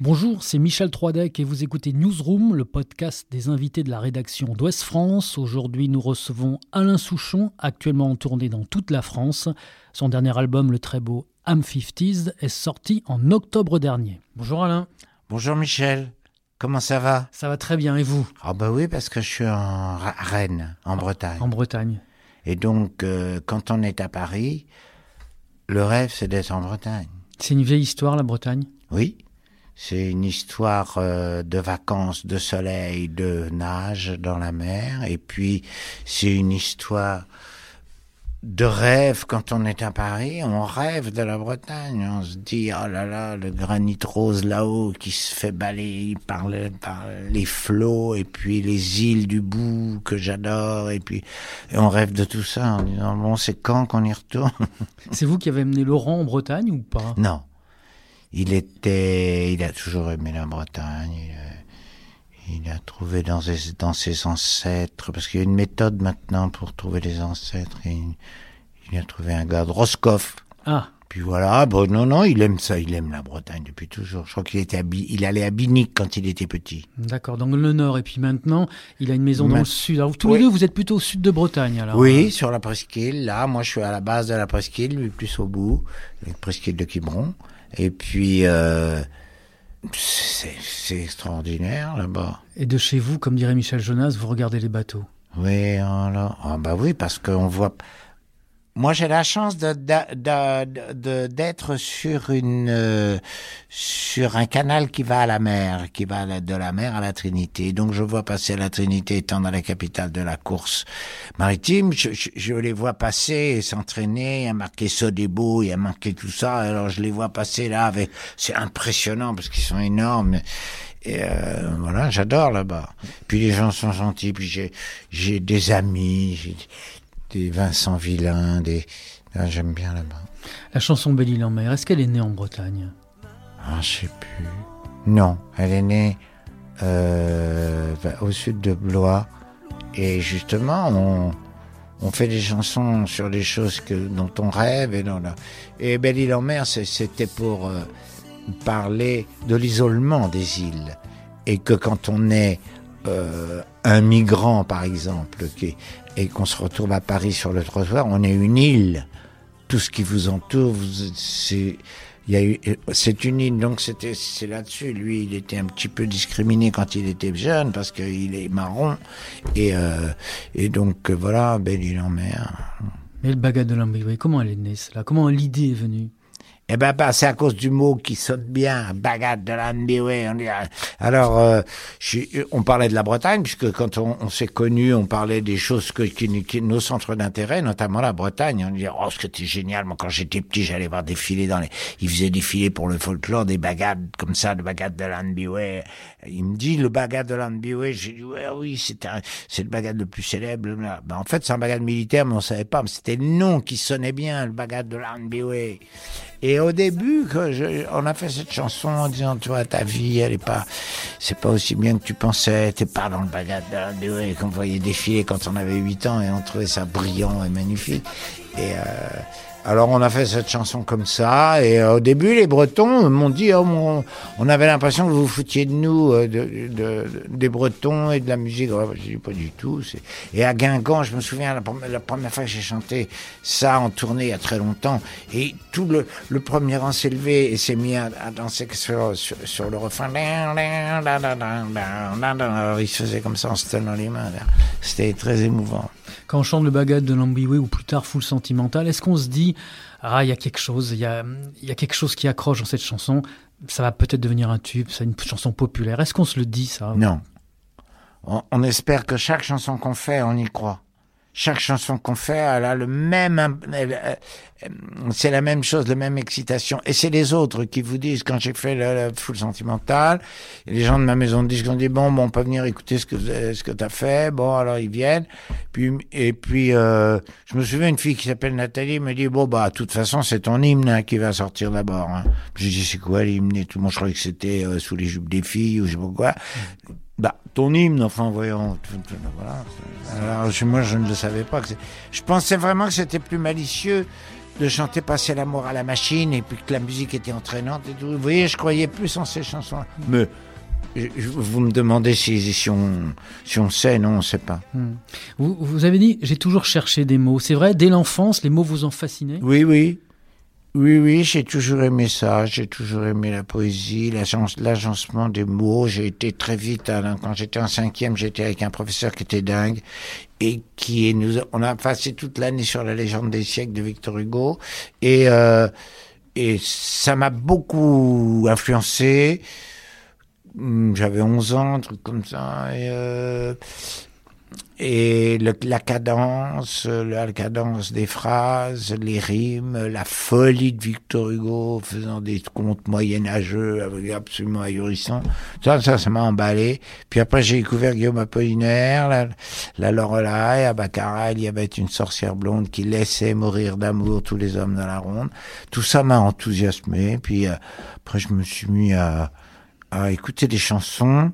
Bonjour, c'est Michel Troidec et vous écoutez Newsroom, le podcast des invités de la rédaction d'Ouest France. Aujourd'hui, nous recevons Alain Souchon, actuellement en tournée dans toute la France. Son dernier album, le très beau Am 50s, est sorti en octobre dernier. Bonjour Alain. Bonjour Michel, comment ça va? Ça va très bien et vous? Ah bah oui, parce que je suis en Rennes, en Bretagne. En Bretagne. Et donc, euh, quand on est à Paris, le rêve, c'est d'être en Bretagne. C'est une vieille histoire la Bretagne? Oui, c'est une histoire euh, de vacances, de soleil, de nage dans la mer. Et puis, c'est une histoire de rêve quand on est à Paris. On rêve de la Bretagne. On se dit, oh là là, le granit rose là-haut qui se fait balayer par, le- par les flots et puis les îles du bout que j'adore. Et puis, et on rêve de tout ça en disant, bon, c'est quand qu'on y retourne? C'est vous qui avez amené Laurent en Bretagne ou pas? Non. Il était, il a toujours aimé la Bretagne. Il a, il a trouvé dans ses, dans ses ancêtres, parce qu'il y a une méthode maintenant pour trouver les ancêtres. Il, il a trouvé un gars de Roscoff. Ah, Puis voilà, bon, non, non, il aime ça, il aime la Bretagne depuis toujours. Je crois qu'il était à il allait à Binic quand il était petit. d'accord, dans le nord. Et puis maintenant, il a une maison dans Ma- le sud. Alors tous Oui. les deux, vous êtes plutôt au sud de Bretagne alors oui, sur la presqu'île. Là, moi, je suis à la base de la presqu'île, lui plus au bout, la presqu'île de Quiberon. Et puis, euh, c'est extraordinaire là-bas. Et de chez vous, comme dirait Michel Jonas, vous regardez les bateaux? Oui, là. Ah bah oui, parce qu'on voit. Moi, j'ai la chance de d'être sur une euh, sur un canal qui va à la mer, qui va de la mer à la Trinité. Donc, je vois passer la Trinité étant dans la capitale de la course maritime. Je, je- je les vois passer et s'entraîner. Il y a marqué Sodebo, il y a marqué tout ça. Alors, je les vois passer là avec. C'est impressionnant parce qu'ils sont énormes. Et euh, voilà, j'adore là-bas. Puis les gens sont gentils. Puis j'ai j'ai des amis, des Vincent Villain, des ah, j'aime bien là-bas. La chanson Belle-Île en mer, est-ce qu'elle est née en Bretagne? Ah, je sais plus. Non, elle est née euh, au sud de Blois. Et justement, on, on fait des chansons sur des choses que, dont on rêve. Et, dans la... et Belle-Île en mer, c'était pour euh, parler de l'isolement des îles. Et que quand on est euh, un migrant, par exemple, qui, et qu'on se retrouve à Paris sur le trottoir, on est une île. Tout ce qui vous entoure, c'est c'est une île, donc c'était, c'est là-dessus. Lui, il était un petit peu discriminé quand il était jeune parce qu'il est marron et euh, donc voilà, belle île en mer. Mais le bagage de l'Ambiway, comment elle est née cela? Comment l'idée est venue? Eh ben, bah, c'est à cause du mot qui sonne bien, bagat de dit, ah. Alors, euh, je suis- on parlait de la Bretagne, puisque quand on, s'est connus, on parlait des choses que, qui, qui- nos centres d'intérêt, notamment la Bretagne. On disait, oh, c'était génial. Moi, quand j'étais petit, j'allais voir défiler dans les, ils faisaient défiler pour le folklore des bagades comme ça, le bagat de l'Anbiway. Il me dit, le bagat de l'Anbiway. J'ai dit, ouais, oui, c'est c'est le bagat le plus célèbre. Ben, en fait, c'est un bagat militaire, mais on savait pas. Mais c'était le nom qui sonnait bien, le bagat de l'Anbiway. Et au début, que je- on a fait cette chanson en disant, tu vois, ta vie, elle est pas, c'est pas aussi bien que tu pensais, t'es pas dans le la BOE qu'on voyait défiler quand on avait 8 ans et on trouvait ça brillant et magnifique. Et, euh, alors on a fait cette chanson comme ça et euh, au début les Bretons m'ont dit oh, mon- on avait l'impression que vous foutiez de nous euh, de, de- des Bretons et de la musique. Ouais, j'ai dit pas du tout et à Guingamp je me souviens la, la première fois que j'ai chanté ça en tournée il y a très longtemps et tout le, le premier rang s'est levé et s'est mis à, à danser sur, sur, le refrain. Alors il se faisait comme ça en se tenant les mains c'était très émouvant Quand on chante le bagage de l'Ambiway ou plus tard Full Sentimental, est-ce qu'on se dit ah il y a quelque chose, il y a, y a quelque chose qui accroche dans cette chanson, ça va peut-être devenir un tube, c'est une chanson populaire. Est-ce qu'on se le dit ça? Non. On, on espère que chaque chanson qu'on fait, on y croit. Chaque chanson qu'on fait, elle a le même, c'est la même chose, la même excitation. Et c'est les autres qui vous disent, quand j'ai fait le, full sentimental, les gens de ma maison de disent, on dit, bon, bon, on peut venir écouter ce que ce que t'as fait. Bon, alors ils viennent. Puis, et puis, euh, je me souviens, une fille qui s'appelle Nathalie me dit, bon, bah, de toute façon, c'est ton hymne hein, qui va sortir d'abord. Hein. J'ai dit, c'est quoi l'hymne et tout? Moi, je croyais que c'était euh, sous les jupes des filles ou je sais pas quoi. Bah, ton hymne, enfin, voyons. Voilà. Alors, moi, je ne le savais pas. Que je pensais vraiment que c'était plus malicieux de chanter Passer l'amour à la machine et puis que la musique était entraînante et tout. Vous voyez, je croyais plus en ces chansons. Mais vous me demandez si, si, on, si on sait, non, on ne sait pas. Hmm. Vous, vous avez dit, j'ai toujours cherché des mots. C'est vrai, dès l'enfance, les mots vous ont fasciné? Oui, oui. Oui, oui, j'ai toujours aimé ça. J'ai toujours aimé la poésie, l'agencement des mots. J'ai été très vite, quand j'étais en cinquième, j'étais avec un professeur qui était dingue et qui nous, on a passé toute l'année sur la légende des siècles de Victor Hugo et euh, et ça m'a beaucoup influencé. J'avais 11 ans, un truc comme ça. Euh, et la cadence, la cadence des phrases, les rimes, la folie de Victor Hugo faisant des contes moyenâgeux absolument ahurissants. Ça, ça, ça m'a emballé. Puis après, j'ai découvert Guillaume Apollinaire, la, la Lorelai, à Baccarat, il y avait une sorcière blonde qui laissait mourir d'amour tous les hommes dans la ronde. Tout ça m'a enthousiasmé. Puis euh, après, je me suis mis à, à écouter des chansons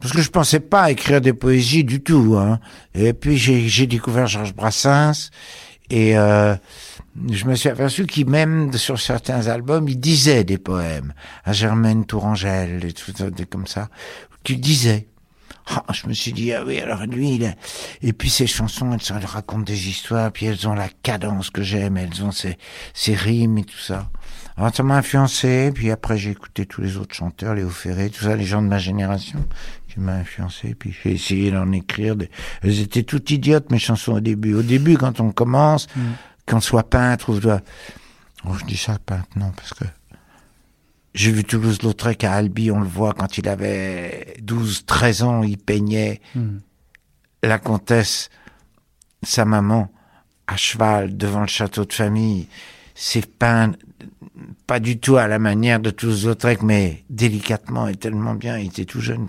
parce que je pensais pas écrire des poésies du tout. Hein. Et puis j'ai découvert Georges Brassens et euh, je me suis aperçu qu'il même sur certains albums, il disait des poèmes à Germaine Tourangelle et tout des comme ça, qu'il disait. Ah, je me suis dit ah oui alors lui il a... et puis ces chansons elles, elles racontent des histoires puis elles ont la cadence que j'aime elles ont ces, ces rimes et tout ça alors ça m'a influencé puis après j'ai écouté tous les autres chanteurs Léo Ferré tout ça les gens de ma génération m'a influencé. Puis j'ai essayé d'en écrire. Des... Elles étaient toutes idiotes, mes chansons au début. Au début, quand on commence, mm. qu'on soit peintre ou... Oh, je dis ça peintre, non, parce que... J'ai vu Toulouse-Lautrec à Albi, on le voit, quand il avait 12, 13 ans, il peignait mm. la comtesse, sa maman, à cheval devant le château de famille. C'est peint pas du tout à la manière de tous les autres, mais délicatement et tellement bien. Il était tout jeune.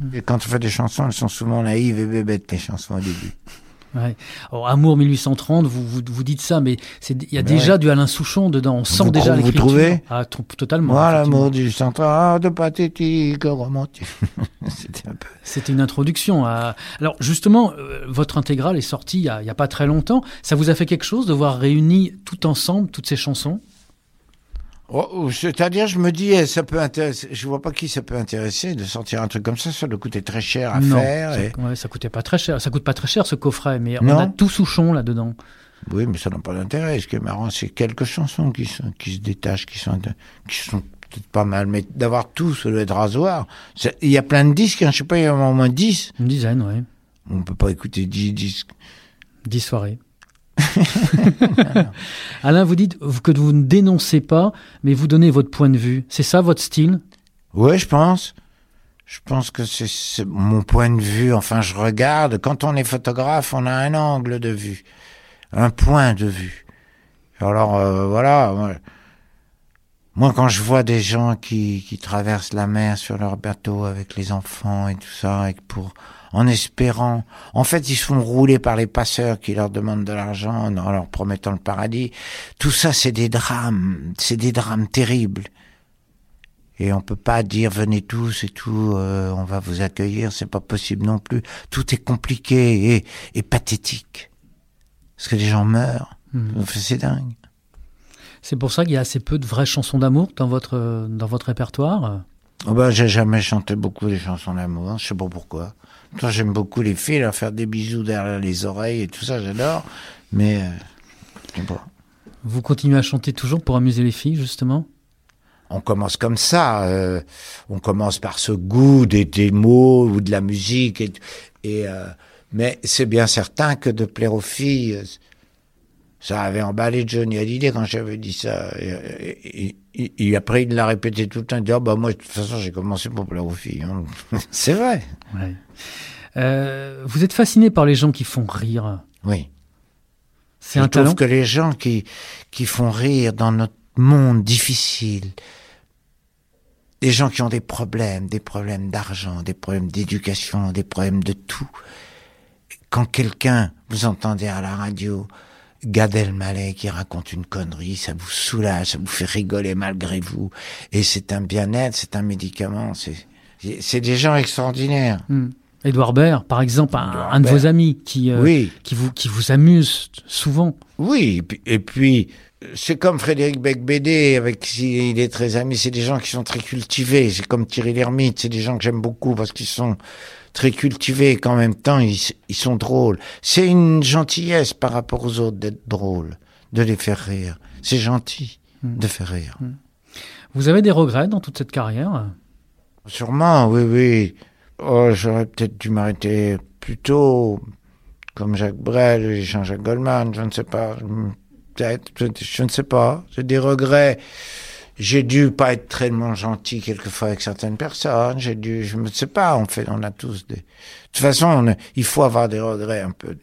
Mm. Et quand on fait des chansons, elles sont souvent naïves et bébêtes, les chansons au début. Ouais. Alors, Amour 1830, vous, vous, vous dites ça, mais il y a déjà du Alain Souchon dedans. On sent déjà l'écriture. Vous trouvez? Ah, Totalement. Voilà, Amour 1830, ah, de pathétique, romantique. C'était un peu. C'était une introduction. À... Alors justement, euh, votre intégrale est sortie il n'y a, a, pas très longtemps. Ça vous a fait quelque chose de voir réuni tout ensemble toutes ces chansons? Oh, oh, c'est-à-dire, je me dis, eh, ça peut intéresser. Je vois pas qui ça peut intéresser de sortir un truc comme ça. Ça doit coûter très cher à faire. Ça, ouais, ça coûtait pas très cher. Ça coûte pas très cher ce coffret, mais on a tout Souchon là-dedans. Oui, mais ça n'a pas d'intérêt. Ce qui est marrant, c'est quelques chansons qui, sont, qui se détachent, qui sont, qui sont peut-être pas mal. Mais d'avoir tout, ça doit être rasoir. Il y a plein de disques, hein, je sais pas, il y en a au moins 10. Une dizaine, oui. On peut pas écouter 10 disques. 10 soirées. Alain, vous dites que vous ne dénoncez pas, mais vous donnez votre point de vue. C'est ça votre style? Oui, je pense. Je pense que c'est mon point de vue. Enfin, je regarde. Quand on est photographe, on a un angle de vue, un point de vue. Alors euh, voilà. Moi, quand je vois des gens qui, qui traversent la mer sur leur bateau avec les enfants et tout ça, et pour en espérant. En fait, ils se font rouler par les passeurs qui leur demandent de l'argent en leur promettant le paradis. Tout ça, c'est des drames, c'est des drames terribles. Et on peut pas dire venez tous et tout, euh, on va vous accueillir, c'est pas possible non plus. Tout est compliqué et, et pathétique. Parce que les gens meurent. Mmh. C'est dingue. C'est pour ça qu'il y a assez peu de vraies chansons d'amour dans votre, dans votre répertoire oh ben, J'ai jamais chanté beaucoup des chansons d'amour, je sais pas pourquoi. Toi, j'aime beaucoup les filles, leur faire des bisous derrière les oreilles et tout ça, j'adore. Mais, euh, Vous continuez à chanter toujours pour amuser les filles, justement? On commence comme ça. Euh, on commence par ce goût des, des, mots ou de la musique. Et, et euh, mais c'est bien certain que de plaire aux filles, ça avait emballé Johnny Hallyday quand j'avais dit ça. Et, et, après, il l'a répété tout le temps. Il dit, oh, bah, moi, de toute façon, j'ai commencé pour plaire aux filles. c'est vrai. Ouais. Euh, vous êtes fasciné par les gens qui font rire. Oui. C'est Je un trouve talent. que les gens qui, qui font rire dans notre monde difficile, des gens qui ont des problèmes, des problèmes d'argent, des problèmes d'éducation, des problèmes de tout. Quand quelqu'un, vous entendez à la radio, Gad Elmaleh qui raconte une connerie, ça vous soulage, ça vous fait rigoler malgré vous. Et c'est un bien-être, c'est un médicament, c'est, des gens extraordinaires. Hmm. Édouard Baird, par exemple, un, de vos amis qui, euh, Oui. qui, vous, qui vous amuse souvent. Oui, et puis, c'est comme Frédéric Becbédé, avec qui il est très ami, c'est des gens qui sont très cultivés, c'est comme Thierry Lhermitte, c'est des gens que j'aime beaucoup parce qu'ils sont très cultivés et qu'en même temps, ils, ils sont drôles. C'est une gentillesse par rapport aux autres d'être drôle, de les faire rire. C'est gentil de faire rire. Vous avez des regrets dans toute cette carrière? Sûrement, oui, oui. Oh, j'aurais peut-être dû m'arrêter plus tôt, comme Jacques Brel et Jean-Jacques Goldman, je ne sais pas. Peut-être, je ne sais pas. J'ai des regrets. J'ai dû pas être tellement gentil quelquefois avec certaines personnes. J'ai dû, je ne sais pas, on fait, on a tous des. De toute façon, il faut avoir des regrets un peu.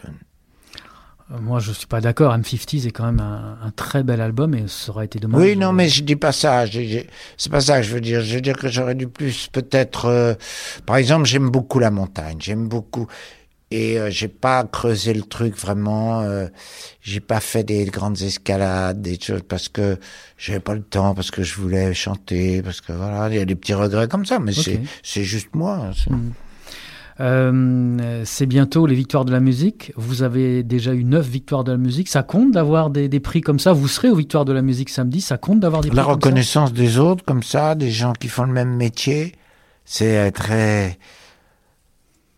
Moi, je suis pas d'accord. M50 est quand même un, un très bel album et ça aurait été dommage. Oui, non, mais je dis pas ça. C'est pas ça que je veux dire. Je veux dire que j'aurais dû plus, peut-être. euh, Par exemple, j'aime beaucoup la montagne. J'aime beaucoup. Et euh, j'ai pas creusé le truc vraiment. euh, j'ai pas fait des grandes escalades, des choses parce que j'avais pas le temps, parce que je voulais chanter, parce que voilà, il y a des petits regrets comme ça. Mais c'est c'est juste moi. c'est- Euh, c'est bientôt les victoires de la musique. Vous avez déjà eu neuf victoires de la musique. Ça compte d'avoir des, des prix comme ça? Vous serez aux victoires de la musique samedi. Ça compte d'avoir des prix La comme ça? reconnaissance des autres comme ça, des gens qui font le même métier, c'est euh, très,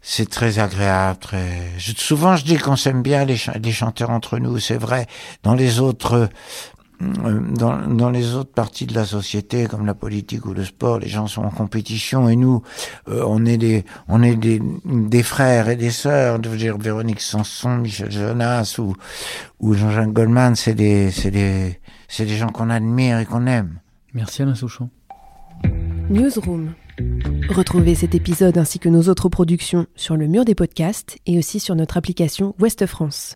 c'est très agréable. Très... Je- souvent, je dis qu'on s'aime bien les, ch- les chanteurs entre nous. C'est vrai. Dans les autres, dans, dans les autres parties de la société, comme la politique ou le sport, les gens sont en compétition et nous, euh, on est des, on est des, des frères et des sœurs. Je veux dire, Véronique Sanson, Michel Jonas ou, ou Jean-Jacques Goldman, c'est des, c'est des, c'est des gens qu'on admire et qu'on aime. Merci Alain Souchon. Newsroom. Retrouvez cet épisode ainsi que nos autres productions sur le mur des podcasts et aussi sur notre application Ouest France.